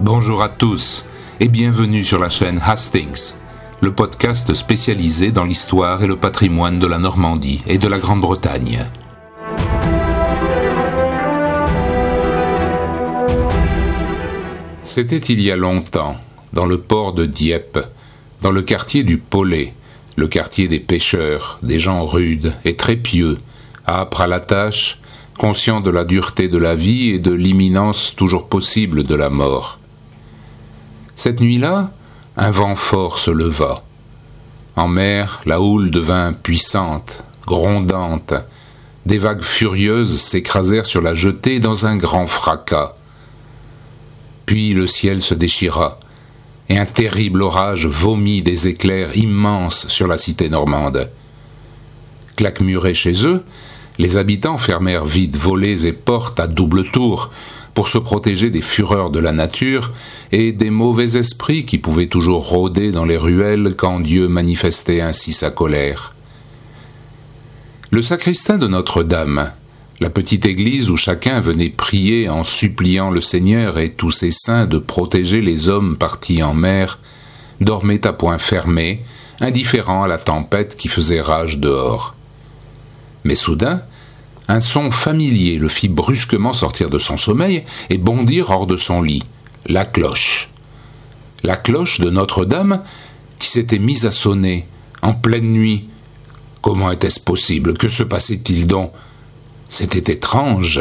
Bonjour à tous et bienvenue sur la chaîne Hastings, le podcast spécialisé dans l'histoire et le patrimoine de la Normandie et de la Grande-Bretagne. C'était il y a longtemps, dans le port de Dieppe, dans le quartier du Pollet, le quartier des pêcheurs, des gens rudes et très pieux, âpres à la tâche, conscients de la dureté de la vie et de l'imminence toujours possible de la mort. Cette nuit-là, un vent fort se leva. En mer, la houle devint puissante, grondante. Des vagues furieuses s'écrasèrent sur la jetée dans un grand fracas. Puis le ciel se déchira, et un terrible orage vomit des éclairs immenses sur la cité normande. Claquemurés chez eux, les habitants fermèrent vite volets et portes à double tour pour se protéger des fureurs de la nature et des mauvais esprits qui pouvaient toujours rôder dans les ruelles quand Dieu manifestait ainsi sa colère. Le sacristain de Notre-Dame, la petite église où chacun venait prier en suppliant le Seigneur et tous ses saints de protéger les hommes partis en mer, dormait à point fermé, indifférent à la tempête qui faisait rage dehors. Mais soudain, un son familier le fit brusquement sortir de son sommeil et bondir hors de son lit. La cloche. La cloche de Notre-Dame qui s'était mise à sonner en pleine nuit. Comment était-ce possible? Que se passait-il donc? C'était étrange.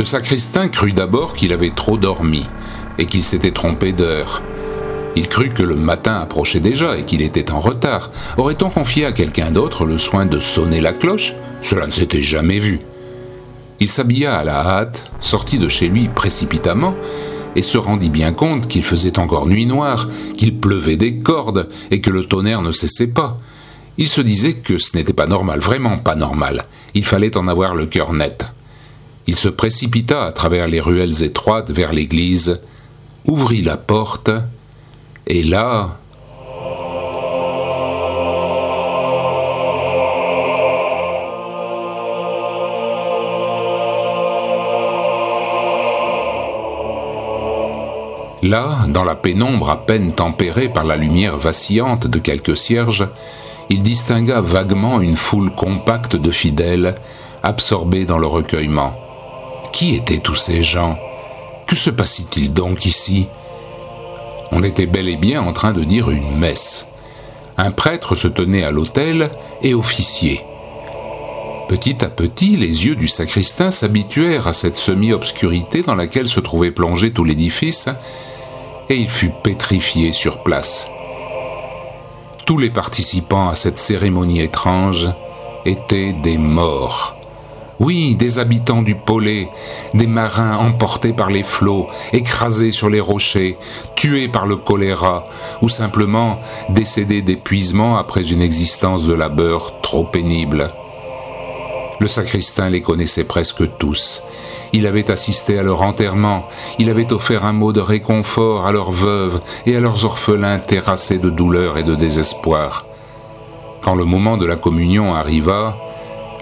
Le sacristain crut d'abord qu'il avait trop dormi et qu'il s'était trompé d'heure. Il crut que le matin approchait déjà et qu'il était en retard. Aurait-on confié à quelqu'un d'autre le soin de sonner la cloche? Cela ne s'était jamais vu. Il s'habilla à la hâte, sortit de chez lui précipitamment, et se rendit bien compte qu'il faisait encore nuit noire, qu'il pleuvait des cordes, et que le tonnerre ne cessait pas. Il se disait que ce n'était pas normal, vraiment pas normal. Il fallait en avoir le cœur net. Il se précipita à travers les ruelles étroites vers l'église, ouvrit la porte, et là, Là, dans la pénombre à peine tempérée par la lumière vacillante de quelques cierges, il distingua vaguement une foule compacte de fidèles, absorbés dans le recueillement. Qui étaient tous ces gens? Que se passait-il donc ici? On était bel et bien en train de dire une messe. Un prêtre se tenait à l'autel et officiait. Petit à petit, les yeux du sacristain s'habituèrent à cette semi-obscurité dans laquelle se trouvait plongé tout l'édifice, et il fut pétrifié sur place. Tous les participants à cette cérémonie étrange étaient des morts. Oui, des habitants du Polé, des marins emportés par les flots, écrasés sur les rochers, tués par le choléra, ou simplement décédés d'épuisement après une existence de labeur trop pénible. Le sacristain les connaissait presque tous. Il avait assisté à leur enterrement, il avait offert un mot de réconfort à leurs veuves et à leurs orphelins terrassés de douleur et de désespoir. Quand le moment de la communion arriva,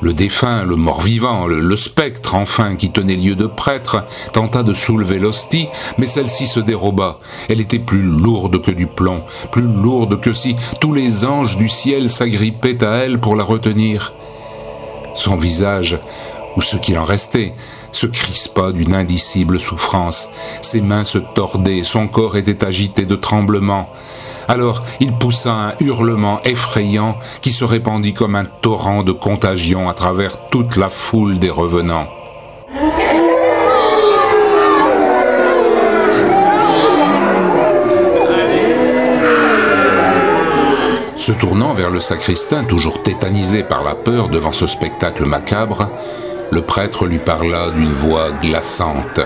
le défunt, le mort-vivant, le, spectre enfin qui tenait lieu de prêtre, tenta de soulever l'hostie, mais celle-ci se déroba. Elle était plus lourde que du plomb, plus lourde que si tous les anges du ciel s'agrippaient à elle pour la retenir. Son visage, ou ce qu'il en restait, se crispa d'une indicible souffrance. Ses mains se tordaient, son corps était agité de tremblements. Alors il poussa un hurlement effrayant qui se répandit comme un torrent de contagion à travers toute la foule des revenants. Se tournant vers le sacristain, toujours tétanisé par la peur devant ce spectacle macabre, le prêtre lui parla d'une voix glaçante.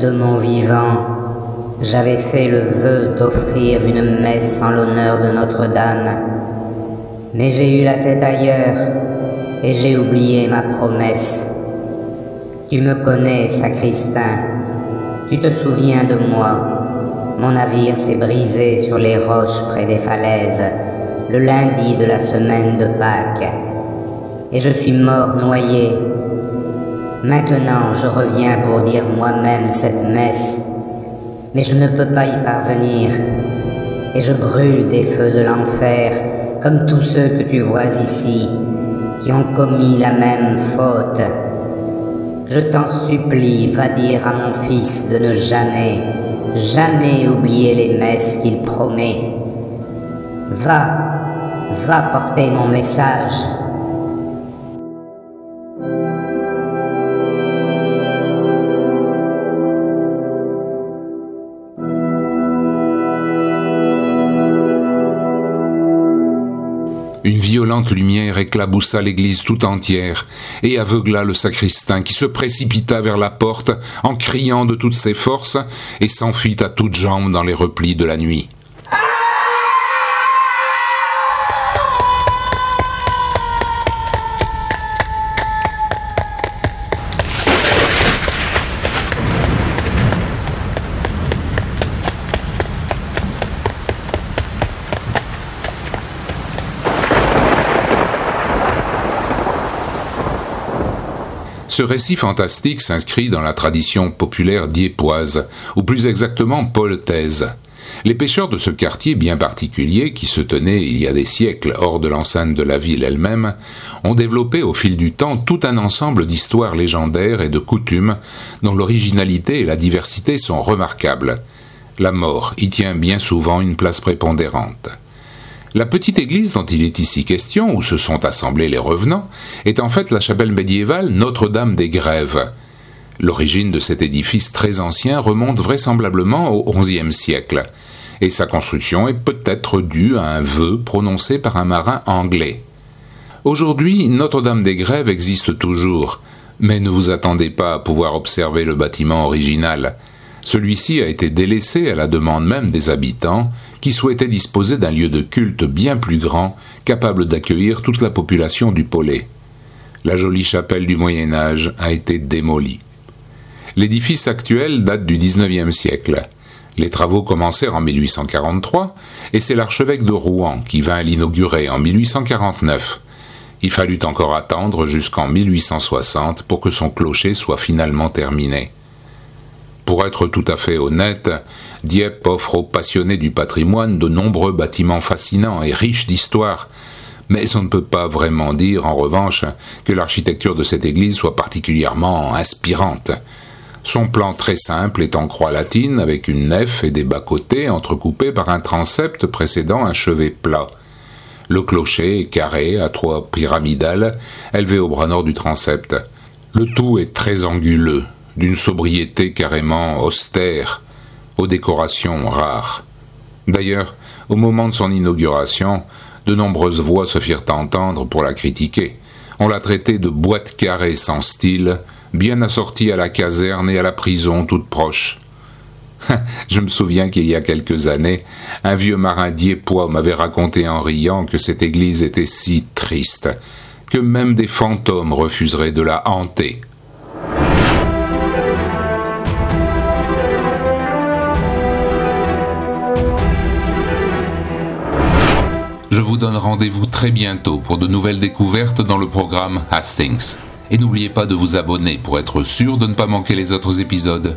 De mon vivant, j'avais fait le vœu d'offrir une messe en l'honneur de Notre-Dame, mais j'ai eu la tête ailleurs et j'ai oublié ma promesse. Tu me connais, sacristain, tu te souviens de moi. Mon navire s'est brisé sur les roches près des falaises le lundi de la semaine de Pâques, et je suis mort noyé. Maintenant je reviens pour dire moi-même cette messe mais je ne peux pas y parvenir, et je brûle des feux de l'enfer, comme tous ceux que tu vois ici, qui ont commis la même faute. Je t'en supplie, va dire à mon fils de ne jamais, jamais oublier les messes qu'il promet. Va, va porter mon message. Violente lumière éclaboussa l'église tout entière et aveugla le sacristain qui se précipita vers la porte en criant de toutes ses forces et s'enfuit à toutes jambes dans les replis de la nuit. Ce récit fantastique s'inscrit dans la tradition populaire diepoise, ou plus exactement poltaise. Les pêcheurs de ce quartier bien particulier, qui se tenait il y a des siècles hors de l'enceinte de la ville elle-même, ont développé au fil du temps tout un ensemble d'histoires légendaires et de coutumes dont l'originalité et la diversité sont remarquables. La mort y tient bien souvent une place prépondérante. La petite église dont il est ici question, où se sont assemblés les revenants, est en fait la chapelle médiévale Notre-Dame des Grèves. L'origine de cet édifice très ancien remonte vraisemblablement au XIe siècle, et sa construction est peut-être due à un vœu prononcé par un marin anglais. Aujourd'hui, Notre-Dame des Grèves existe toujours, mais ne vous attendez pas à pouvoir observer le bâtiment original. Celui-ci a été délaissé à la demande même des habitants, qui souhaitait disposer d'un lieu de culte bien plus grand, capable d'accueillir toute la population du Polé. La jolie chapelle du Moyen Âge a été démolie. L'édifice actuel date du XIXe siècle. Les travaux commencèrent en 1843 et c'est l'archevêque de Rouen qui vint l'inaugurer en 1849. Il fallut encore attendre jusqu'en 1860 pour que son clocher soit finalement terminé. Pour être tout à fait honnête, Dieppe offre aux passionnés du patrimoine de nombreux bâtiments fascinants et riches d'histoire, mais on ne peut pas vraiment dire, en revanche, que l'architecture de cette église soit particulièrement inspirante. Son plan très simple est en croix latine avec une nef et des bas-côtés entrecoupés par un transept précédant un chevet plat. Le clocher est carré à trois pyramidales élevé au bras nord du transept. Le tout est très anguleux, d'une sobriété carrément austère, aux décorations rares. D'ailleurs, au moment de son inauguration, de nombreuses voix se firent entendre pour la critiquer. On la traitait de boîte carrée sans style, bien assortie à la caserne et à la prison toute proche. Je me souviens qu'il y a quelques années, un vieux marin diepois m'avait raconté en riant que cette église était si triste que même des fantômes refuseraient de la hanter. Je vous donne rendez-vous très bientôt pour de nouvelles découvertes dans le programme Hastings. Et n'oubliez pas de vous abonner pour être sûr de ne pas manquer les autres épisodes.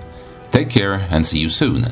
Take care and see you soon.